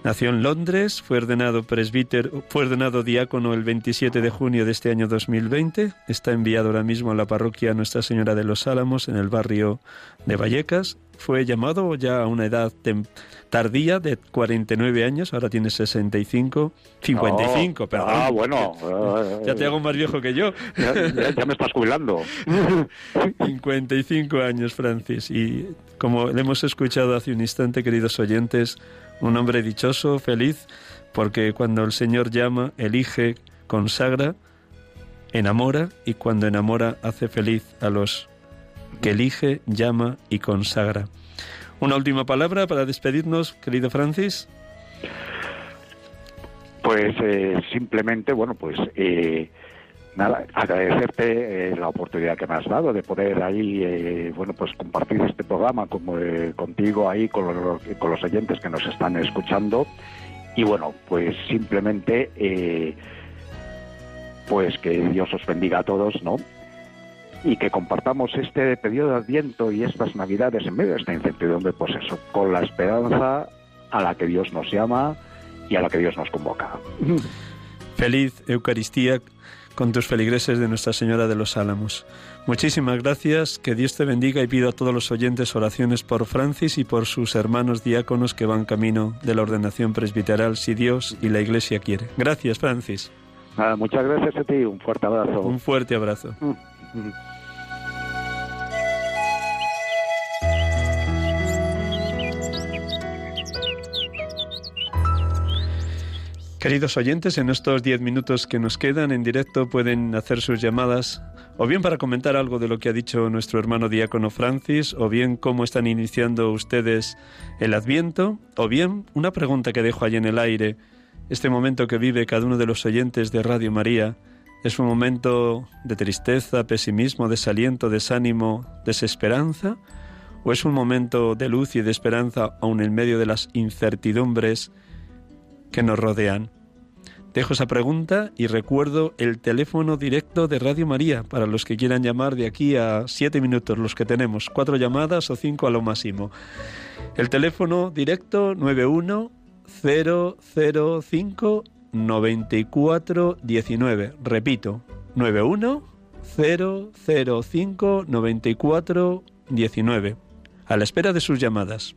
nació en Londres, fue ordenado presbítero, fue ordenado diácono el 27 de junio de este año 2020. Está enviado ahora mismo a la parroquia Nuestra Señora de los Álamos en el barrio de Vallecas. Fue llamado ya a una edad tardía de 49 años, ahora tiene 65, 55, perdón. Ah, bueno. ya te hago más viejo que yo. Ya, me estás jubilando. 55 años, Francis. Y como le hemos escuchado hace un instante, queridos oyentes, un hombre dichoso, feliz, porque cuando el Señor llama, elige, consagra, enamora y cuando enamora hace feliz a los que elige, llama y consagra. Una última palabra para despedirnos, querido Francis. Pues eh, simplemente, bueno, pues eh, nada, agradecerte eh, la oportunidad que me has dado de poder ahí, bueno, pues compartir este programa como, contigo ahí, con los, con los oyentes que nos están escuchando. Y bueno, pues simplemente pues que Dios os bendiga a todos, ¿no? Y que compartamos este periodo de Adviento y estas Navidades en medio de esta incertidumbre, pues eso, con la esperanza a la que Dios nos llama y a la que Dios nos convoca. Feliz Eucaristía con tus feligreses de Nuestra Señora de los Álamos. Muchísimas gracias, que Dios te bendiga y pido a todos los oyentes oraciones por Francis y por sus hermanos diáconos que van camino de la ordenación presbiteral, si Dios y la Iglesia quiere. Gracias, Francis. muchas gracias a ti, un fuerte abrazo. Un fuerte abrazo. Mm, mm. Queridos oyentes, en estos diez minutos que nos quedan en directo pueden hacer sus llamadas o bien para comentar algo de lo que ha dicho nuestro hermano diácono Francis, o bien cómo están iniciando ustedes el Adviento, o bien una pregunta que dejo ahí en el aire. Este momento que vive cada uno de los oyentes de Radio María es un momento de tristeza, pesimismo, desaliento, desánimo, desesperanza, o es un momento de luz y de esperanza aun en medio de las incertidumbres que nos rodean. Dejo esa pregunta y recuerdo el teléfono directo de Radio María para los que quieran llamar de aquí a siete minutos, los que tenemos, cuatro llamadas o cinco a lo máximo. El teléfono directo 91005 9419. Repito, 91005 9419. A la espera de sus llamadas.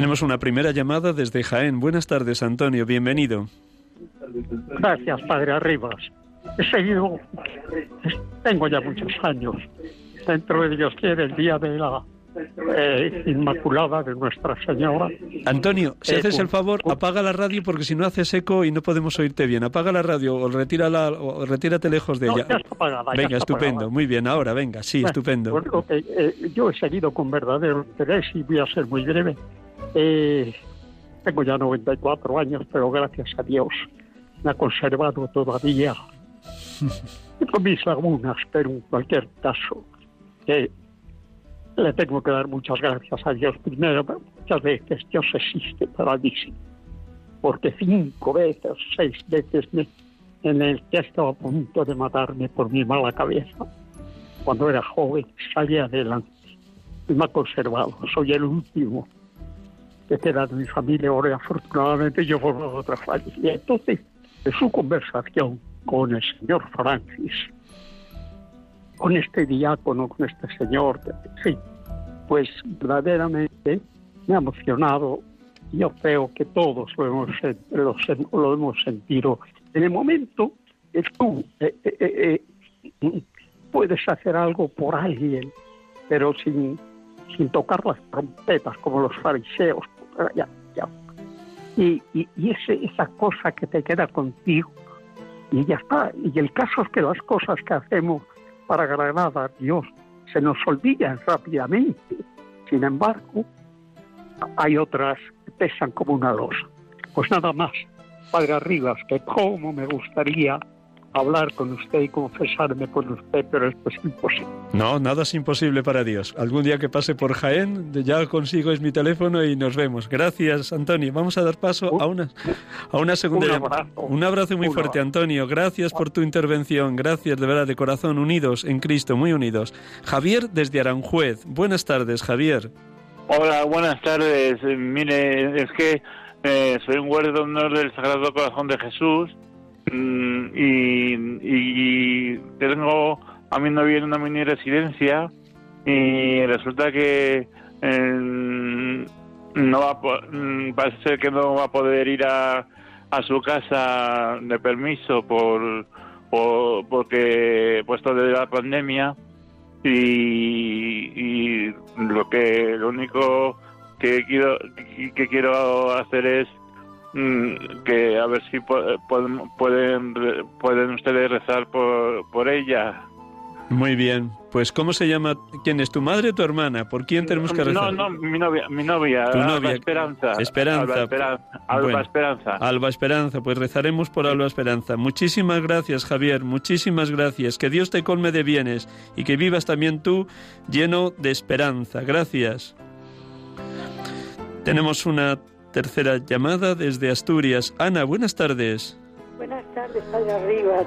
Tenemos una primera llamada desde Jaén. Buenas tardes, Antonio. Bienvenido. Gracias, Padre Arribas. He seguido, tengo ya muchos años. Dentro de Dios quiere el día de la eh, Inmaculada de Nuestra Señora. Antonio, si haces el favor, apaga la radio porque si no haces eco y no podemos oírte bien. Apaga la radio o, retírala, o retírate lejos de ella. venga, estupendo. Muy bien, ahora, venga, sí, estupendo. Eh, yo he seguido con verdadero interés y voy a ser muy breve eh, tengo ya 94 años, pero gracias a Dios me ha conservado todavía. con mis lagunas, pero en cualquier caso, le tengo que dar muchas gracias a Dios primero, pero muchas veces Dios existe para mí, porque cinco veces, seis veces me, en el que estaba a punto de matarme por mi mala cabeza, cuando era joven, salí adelante y me ha conservado. Soy el último que de mi familia, ahora afortunadamente yo formo otra familia. Entonces, en su conversación con el señor Francis, con este diácono, con este señor, sí, pues verdaderamente me ha emocionado. Yo creo que todos lo hemos, lo, hemos sentido. En el momento que tú eh, eh, eh, puedes hacer algo por alguien, pero sin, sin tocar las trompetas como los fariseos, ya, ya. Y, y, esa cosa que te queda contigo, y ya está. Y el caso es que las cosas que hacemos para agradar a Dios se nos olvidan rápidamente. Sin embargo, hay otras que pesan como una losa. Pues nada más, Padre Arribas, que como me gustaría hablar con usted y confesarme con usted, pero esto es imposible. No, nada es imposible para Dios. Algún día que pase por Jaén, ya consigo es mi teléfono y nos vemos. Gracias, Antonio. Vamos a dar paso a una, a una segunda un abrazo, un abrazo muy fuerte, Antonio. Gracias por tu intervención. Gracias, de verdad, de corazón, unidos en Cristo, muy unidos. Javier desde Aranjuez. Buenas tardes, Javier. Hola, buenas tardes. Mire, es que eh, soy un guardia de honor del Sagrado Corazón de Jesús y, y tengo a mi novia en una mini residencia y resulta que eh, no va mm, parece ser que no va a poder ir a, a su casa de permiso por por, porque puesto de la pandemia y, lo que lo único que quiero que quiero hacer es que a ver si pueden pueden pueden ustedes rezar por, por ella muy bien. Pues, ¿cómo se llama? ¿Quién es tu madre o tu hermana? ¿Por quién tenemos que rezar? No, no, mi novia, mi novia, Alba Esperanza. Esperanza. Alba, Esperanza. Alba Esperanza, pues rezaremos por Alba Esperanza. Muchísimas gracias, Javier, muchísimas gracias. Que Dios te colme de bienes y que vivas también tú lleno de esperanza. Gracias. Tenemos una tercera llamada desde Asturias. Ana, buenas tardes. Buenas tardes, Padre Arribas.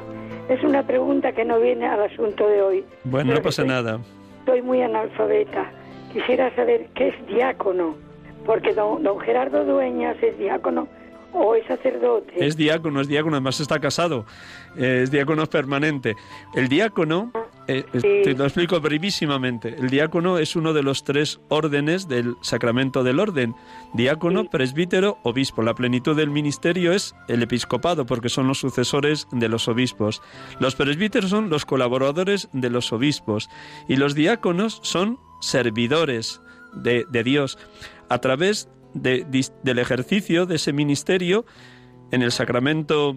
Es una pregunta que no viene al asunto de hoy. Bueno, no pasa nada. Estoy muy analfabeta. Quisiera saber qué es diácono, porque don, don Gerardo Dueñas es diácono o es sacerdote. Es diácono, es diácono, además está casado, es diácono permanente. El diácono, eh, eh, te lo explico brevísimamente, el diácono es uno de los tres órdenes del sacramento del orden, diácono, presbítero, obispo. La plenitud del ministerio es el episcopado, porque son los sucesores de los obispos. Los presbíteros son los colaboradores de los obispos. Y los diáconos son servidores de, de Dios. A través del ejercicio de ese ministerio en el sacramento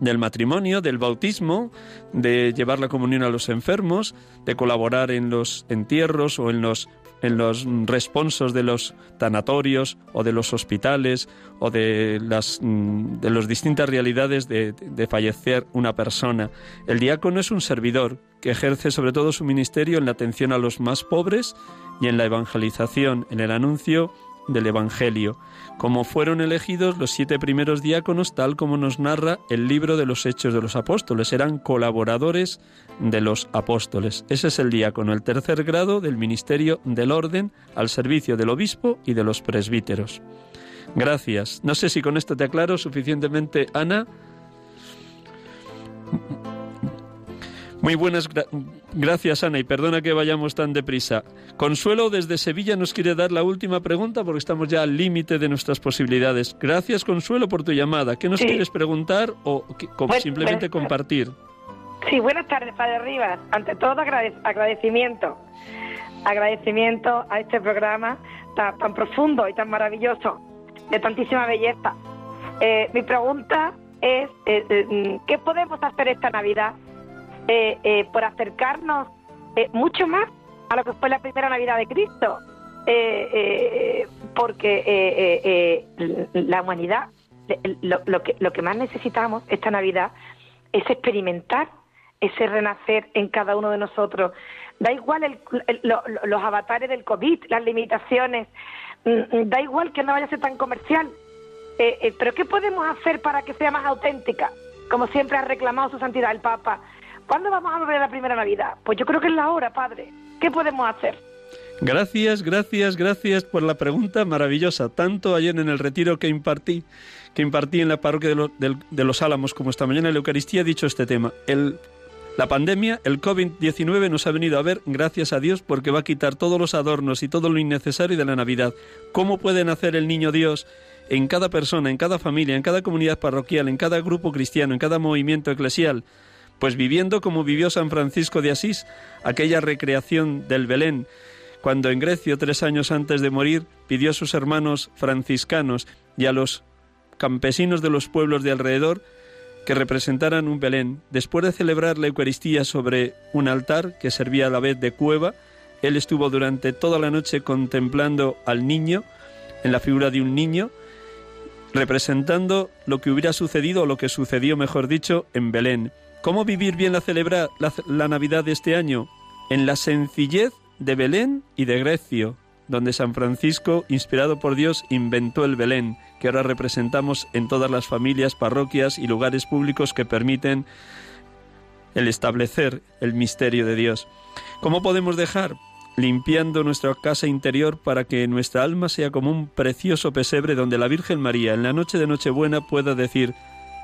del matrimonio, del bautismo, de llevar la comunión a los enfermos, de colaborar en los entierros o en los en los responsos de los tanatorios o de los hospitales o de las mm, de las distintas realidades de, de fallecer una persona. El diácono es un servidor que ejerce sobre todo su ministerio en la atención a los más pobres y en la evangelización, en el anuncio del Evangelio, como fueron elegidos los siete primeros diáconos, tal como nos narra el libro de los Hechos de los Apóstoles. Eran colaboradores de los apóstoles. Ese es el diácono, el tercer grado del ministerio del orden al servicio del obispo y de los presbíteros. Gracias. No sé si con esto te aclaro suficientemente, Ana. Muy buenas gracias, Ana, y perdona que vayamos tan deprisa. Consuelo desde Sevilla nos quiere dar la última pregunta porque estamos ya al límite de nuestras posibilidades. Gracias, Consuelo, por tu llamada. ¿Qué nos quieres preguntar o simplemente compartir? Sí, buenas tardes, Padre Rivas. Ante todo, agradecimiento. Agradecimiento a este programa tan, profundo y tan maravilloso, de tantísima belleza. Eh, mi pregunta es, eh, eh, ¿qué podemos hacer esta Navidad eh, eh, por acercarnos eh, mucho más a lo que fue la primera Navidad de Cristo, porque la humanidad, lo, que, lo que más necesitamos esta Navidad es experimentar ese renacer en cada uno de nosotros. Da igual los avatares del COVID, las limitaciones, mm, mm, da igual que no vaya a ser tan comercial, pero ¿qué podemos hacer para que sea más auténtica? Como siempre ha reclamado su santidad el Papa, ¿Cuándo vamos a volver a la primera Navidad? Pues yo creo que es la hora, Padre. ¿Qué podemos hacer? Gracias, gracias, gracias por la pregunta maravillosa. Tanto ayer en el retiro que impartí, que impartí en la parroquia de, los Álamos, como esta mañana en la Eucaristía, he dicho este tema. El, la pandemia, el COVID-19 nos ha venido a ver, gracias a Dios, porque va a quitar todos los adornos y todo lo innecesario de la Navidad. ¿Cómo puede nacer el niño Dios en cada persona, en cada familia, en cada comunidad parroquial, en cada grupo cristiano, en cada movimiento eclesial? Pues viviendo como vivió San Francisco de Asís, aquella recreación del Belén, cuando en Grecia, tres años antes de morir, pidió a sus hermanos franciscanos y a los campesinos de los pueblos de alrededor que representaran un Belén. Después de celebrar la Eucaristía sobre un altar que servía a la vez de cueva, él estuvo durante toda la noche contemplando al niño, en la figura de un niño, representando lo que hubiera sucedido, o lo que sucedió, mejor dicho, en Belén. ¿Cómo vivir bien la, celebrar la, Navidad de este año? En la sencillez de Belén y de Grecio, donde San Francisco, inspirado por Dios, inventó el Belén, que ahora representamos en todas las familias, parroquias y lugares públicos que permiten el establecer el misterio de Dios. ¿Cómo podemos dejar? Limpiando nuestra casa interior para que nuestra alma sea como un precioso pesebre donde la Virgen María en la noche de Nochebuena pueda decir,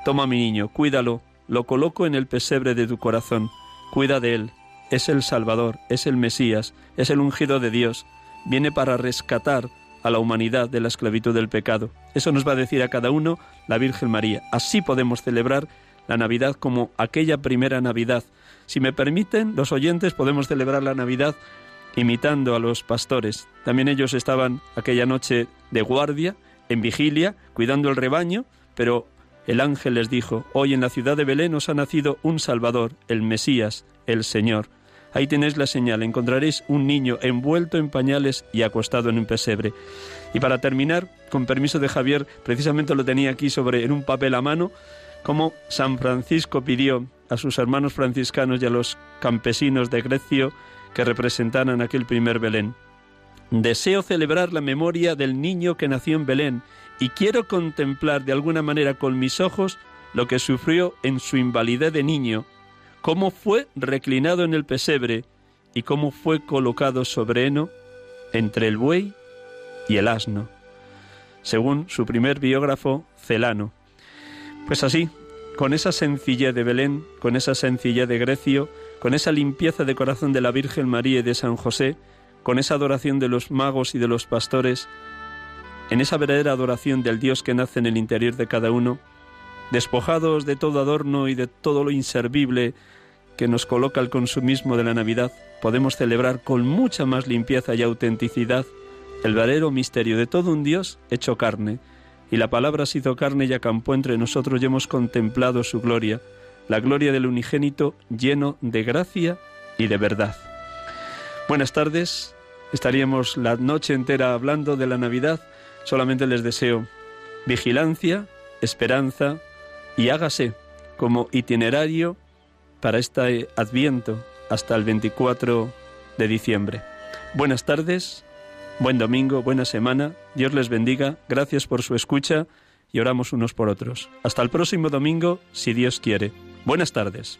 toma mi niño, cuídalo, lo coloco en el pesebre de tu corazón. Cuida de él. Es el Salvador, es el Mesías, es el ungido de Dios. Viene para rescatar a la humanidad de la esclavitud del pecado. Eso nos va a decir a cada uno la Virgen María. Así podemos celebrar la Navidad como aquella primera Navidad. Si me permiten, los oyentes podemos celebrar la Navidad imitando a los pastores. También ellos estaban aquella noche de guardia, en vigilia, cuidando el rebaño, pero el ángel les dijo, hoy en la ciudad de Belén os ha nacido un Salvador, el Mesías, el Señor. Ahí tenéis la señal, encontraréis un niño envuelto en pañales y acostado en un pesebre. Y para terminar, con permiso de Javier, precisamente lo tenía aquí sobre en un papel a mano, como San Francisco pidió a sus hermanos franciscanos y a los campesinos de Grecia que representaran aquel primer Belén. Deseo celebrar la memoria del niño que nació en Belén y quiero contemplar de alguna manera con mis ojos lo que sufrió en su invalidez de niño, cómo fue reclinado en el pesebre y cómo fue colocado sobre heno entre el buey y el asno, según su primer biógrafo Celano. Pues así, con esa sencillez de Belén, con esa sencillez de Grecio, con esa limpieza de corazón de la Virgen María y de San José, con esa adoración de los magos y de los pastores, en esa verdadera adoración del Dios que nace en el interior de cada uno, despojados de todo adorno y de todo lo inservible que nos coloca el consumismo de la Navidad, podemos celebrar con mucha más limpieza y autenticidad el verdadero misterio de todo un Dios hecho carne, y la palabra se hizo carne y acampó entre nosotros y hemos contemplado su gloria, la gloria del unigénito lleno de gracia y de verdad. Buenas tardes, estaríamos la noche entera hablando de la Navidad, solamente les deseo vigilancia, esperanza y hágase como itinerario para este adviento hasta el 24 de diciembre. Buenas tardes, buen domingo, buena semana, Dios les bendiga, gracias por su escucha y oramos unos por otros. Hasta el próximo domingo, si Dios quiere. Buenas tardes.